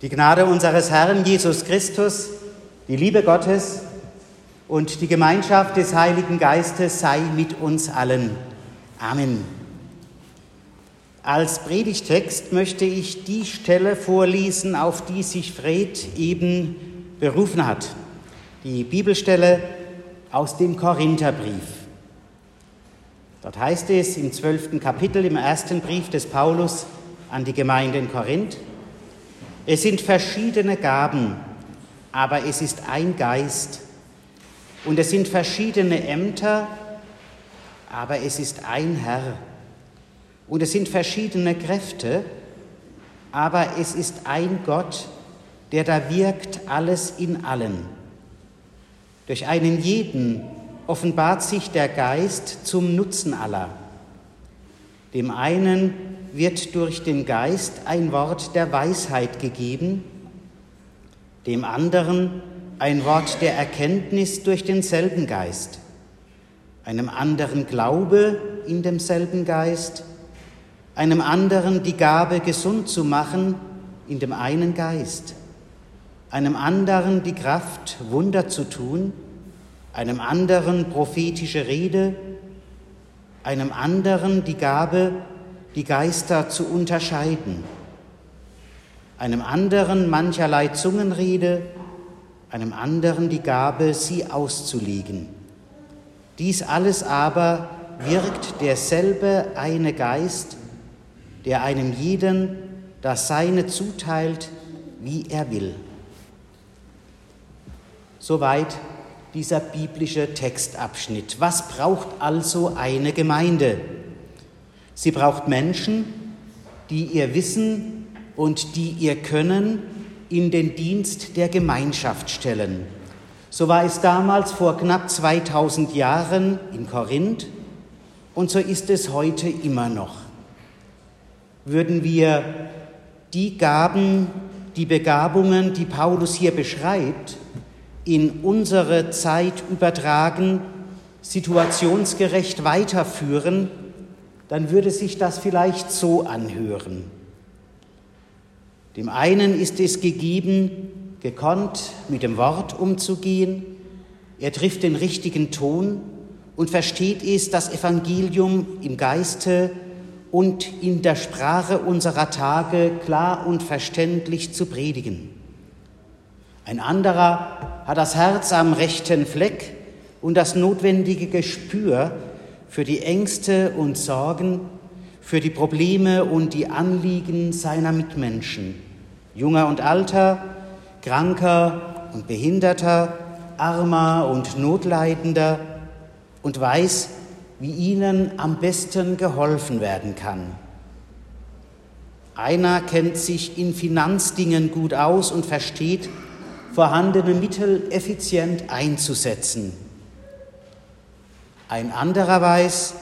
Die Gnade unseres Herrn Jesus Christus, die Liebe Gottes und die Gemeinschaft des Heiligen Geistes sei mit uns allen. Amen. Als Predigtext möchte ich die Stelle vorlesen, auf die sich Fred eben berufen hat. Die Bibelstelle aus dem Korintherbrief. Dort heißt es im zwölften Kapitel im ersten Brief des Paulus an die Gemeinde in Korinth, es sind verschiedene Gaben, aber es ist ein Geist. Und es sind verschiedene Ämter, aber es ist ein Herr. Und es sind verschiedene Kräfte, aber es ist ein Gott, der da wirkt alles in allen. Durch einen jeden offenbart sich der Geist zum Nutzen aller. Dem einen wird durch den Geist ein Wort der Weisheit gegeben, dem anderen ein Wort der Erkenntnis durch denselben Geist, einem anderen Glaube in demselben Geist, einem anderen die Gabe, gesund zu machen in dem einen Geist, einem anderen die Kraft, Wunder zu tun, einem anderen prophetische Rede, einem anderen die Gabe, die Geister zu unterscheiden, einem anderen mancherlei Zungenrede, einem anderen die Gabe, sie auszulegen. Dies alles aber wirkt derselbe eine Geist, der einem jeden das Seine zuteilt, wie er will. Soweit dieser biblische Textabschnitt. Was braucht also eine Gemeinde? Sie braucht Menschen, die ihr Wissen und die ihr Können in den Dienst der Gemeinschaft stellen. So war es damals vor knapp 2000 Jahren in Korinth und so ist es heute immer noch. Würden wir die Gaben, die Begabungen, die Paulus hier beschreibt, in unsere Zeit übertragen, situationsgerecht weiterführen, dann würde sich das vielleicht so anhören. Dem einen ist es gegeben, gekonnt mit dem Wort umzugehen, er trifft den richtigen Ton und versteht es, das Evangelium im Geiste und in der Sprache unserer Tage klar und verständlich zu predigen. Ein anderer hat das Herz am rechten Fleck und das notwendige Gespür, für die Ängste und Sorgen, für die Probleme und die Anliegen seiner Mitmenschen, junger und alter, kranker und behinderter, armer und notleidender und weiß, wie ihnen am besten geholfen werden kann. Einer kennt sich in Finanzdingen gut aus und versteht, vorhandene Mittel effizient einzusetzen. Ein anderer weiß,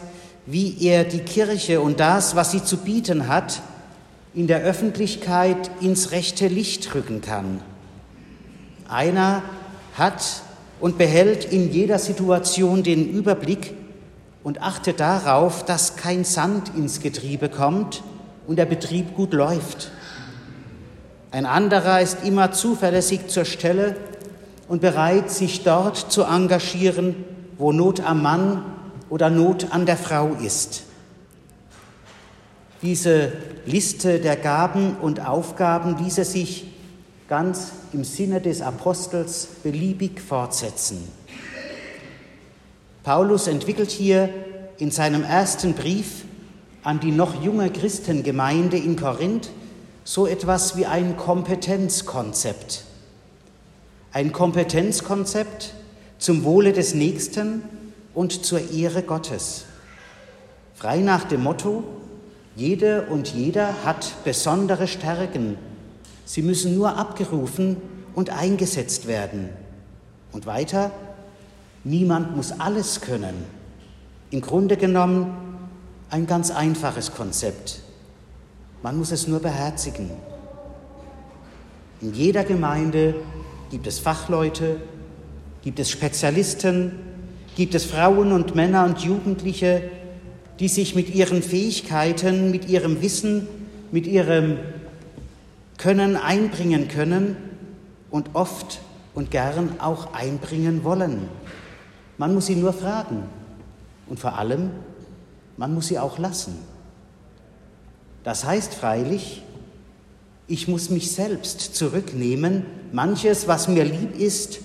wie er die Kirche und das, was sie zu bieten hat, in der Öffentlichkeit ins rechte Licht rücken kann. Einer hat und behält in jeder Situation den Überblick und achtet darauf, dass kein Sand ins Getriebe kommt und der Betrieb gut läuft. Ein anderer ist immer zuverlässig zur Stelle und bereit, sich dort zu engagieren, wo Not am Mann oder Not an der Frau ist. Diese Liste der Gaben und Aufgaben ließe sich ganz im Sinne des Apostels beliebig fortsetzen. Paulus entwickelt hier in seinem ersten Brief an die noch junge Christengemeinde in Korinth so etwas wie ein Kompetenzkonzept. Ein Kompetenzkonzept, zum Wohle des Nächsten und zur Ehre Gottes. Frei nach dem Motto, jede und jeder hat besondere Stärken. Sie müssen nur abgerufen und eingesetzt werden. Und weiter, niemand muss alles können. Im Grunde genommen ein ganz einfaches Konzept. Man muss es nur beherzigen. In jeder Gemeinde gibt es Fachleute, Gibt es Spezialisten? Gibt es Frauen und Männer und Jugendliche, die sich mit ihren Fähigkeiten, mit ihrem Wissen, mit ihrem können einbringen können und oft und gern auch einbringen wollen. Man muss sie nur fragen und vor allem, man muss sie auch lassen. Das heißt freilich, ich muss mich selbst zurücknehmen, manches, was mir lieb ist,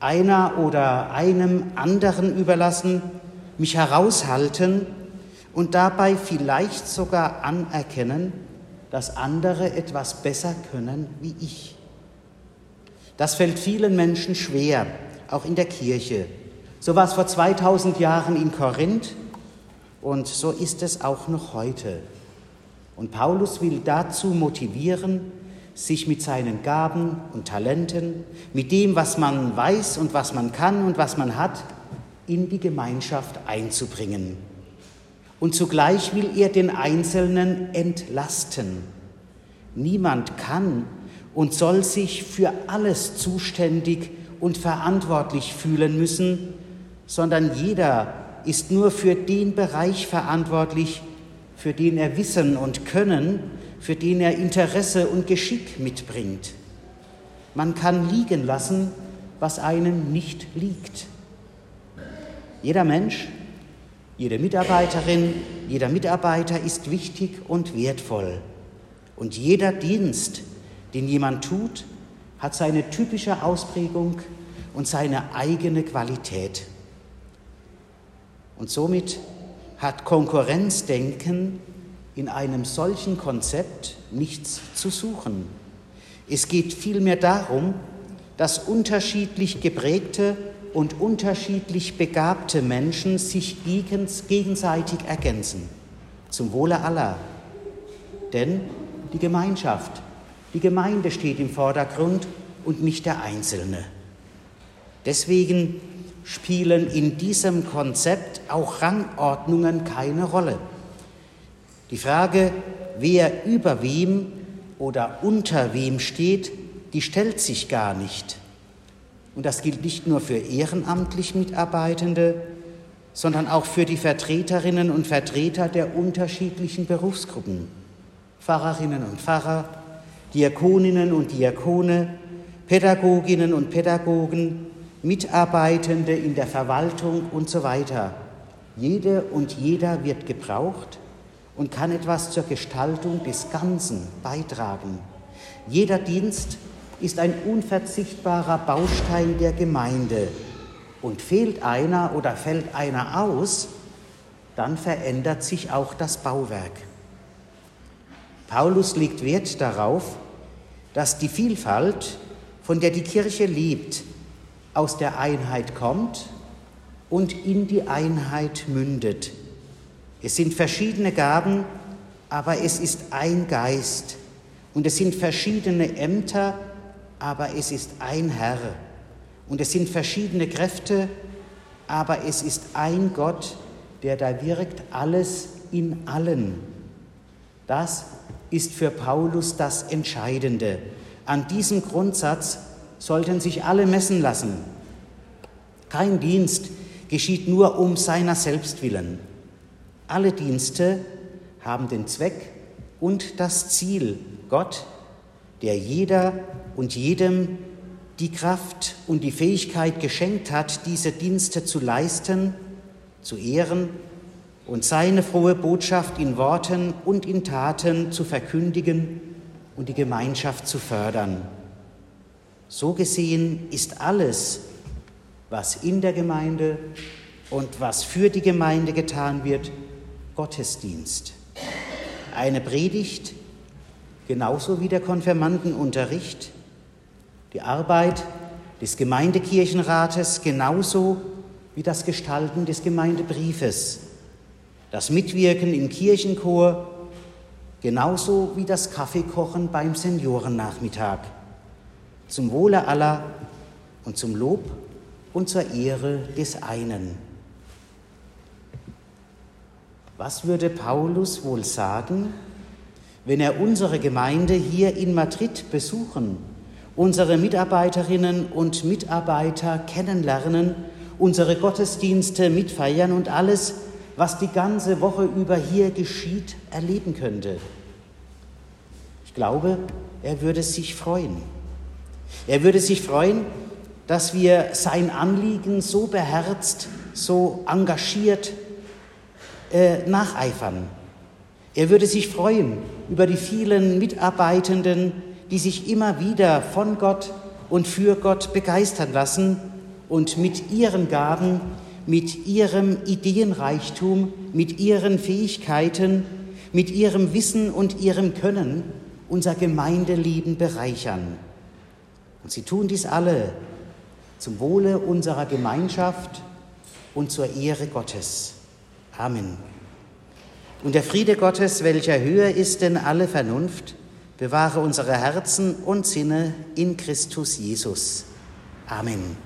einer oder einem anderen überlassen, mich heraushalten und dabei vielleicht sogar anerkennen, dass andere etwas besser können wie ich. Das fällt vielen Menschen schwer, auch in der Kirche. So war es vor 2000 Jahren in Korinth und so ist es auch noch heute. Und Paulus will dazu motivieren, sich mit seinen Gaben und Talenten, mit dem, was man weiß und was man kann und was man hat, in die Gemeinschaft einzubringen. Und zugleich will er den Einzelnen entlasten. Niemand kann und soll sich für alles zuständig und verantwortlich fühlen müssen, sondern jeder ist nur für den Bereich verantwortlich, für den er Wissen und Können, für den er Interesse und Geschick mitbringt. Man kann liegen lassen, was einem nicht liegt. Jeder Mensch, jede Mitarbeiterin, jeder Mitarbeiter ist wichtig und wertvoll. Und jeder Dienst, den jemand tut, hat seine typische Ausprägung und seine eigene Qualität. Und somit hat Konkurrenzdenken in einem solchen Konzept nichts zu suchen. Es geht vielmehr darum, dass unterschiedlich geprägte und unterschiedlich begabte Menschen sich gegenseitig ergänzen, zum Wohle aller. Denn die Gemeinschaft, die Gemeinde steht im Vordergrund und nicht der Einzelne. Deswegen spielen in diesem Konzept auch Rangordnungen keine Rolle. Die Frage, wer über wem oder unter wem steht, die stellt sich gar nicht. Und das gilt nicht nur für ehrenamtlich Mitarbeitende, sondern auch für die Vertreterinnen und Vertreter der unterschiedlichen Berufsgruppen. Pfarrerinnen und Pfarrer, Diakoninnen und Diakone, Pädagoginnen und Pädagogen, Mitarbeitende in der Verwaltung und so weiter. Jede und jeder wird gebraucht und kann etwas zur Gestaltung des Ganzen beitragen. Jeder Dienst ist ein unverzichtbarer Baustein der Gemeinde. Und fehlt einer oder fällt einer aus, dann verändert sich auch das Bauwerk. Paulus legt Wert darauf, dass die Vielfalt, von der die Kirche lebt, aus der Einheit kommt und in die Einheit mündet. Es sind verschiedene Gaben, aber es ist ein Geist. Und es sind verschiedene Ämter, aber es ist ein Herr. Und es sind verschiedene Kräfte, aber es ist ein Gott, der da wirkt, alles in allen. Das ist für Paulus das Entscheidende. An diesem Grundsatz sollten sich alle messen lassen. Kein Dienst geschieht nur um seiner selbst willen. Alle Dienste haben den Zweck und das Ziel, Gott, der jeder und jedem die Kraft und die Fähigkeit geschenkt hat, diese Dienste zu leisten, zu ehren und seine frohe Botschaft in Worten und in Taten zu verkündigen und die Gemeinschaft zu fördern. So gesehen ist alles, was in der Gemeinde und was für die Gemeinde getan wird, Gottesdienst. Eine Predigt, genauso wie der Konfirmandenunterricht, die Arbeit des Gemeindekirchenrates, genauso wie das Gestalten des Gemeindebriefes, das Mitwirken im Kirchenchor, genauso wie das Kaffeekochen beim Seniorennachmittag, zum Wohle aller und zum Lob und zur Ehre des einen. Was würde Paulus wohl sagen, wenn er unsere Gemeinde hier in Madrid besuchen, unsere Mitarbeiterinnen und Mitarbeiter kennenlernen, unsere Gottesdienste mitfeiern und alles, was die ganze Woche über hier geschieht, erleben könnte? Ich glaube, er würde sich freuen. Er würde sich freuen, dass wir sein Anliegen so beherzt, so engagiert äh, nacheifern. Er würde sich freuen über die vielen Mitarbeitenden, die sich immer wieder von Gott und für Gott begeistern lassen und mit ihren Gaben, mit ihrem Ideenreichtum, mit ihren Fähigkeiten, mit ihrem Wissen und ihrem Können unser Gemeindeleben bereichern. Und sie tun dies alle zum Wohle unserer Gemeinschaft und zur Ehre Gottes. Amen. Und der Friede Gottes, welcher höher ist denn alle Vernunft, bewahre unsere Herzen und Sinne in Christus Jesus. Amen.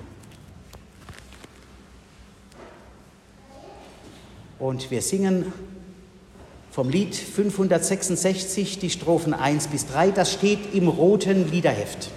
Und wir singen vom Lied 566 die Strophen 1 bis 3. Das steht im roten Liederheft.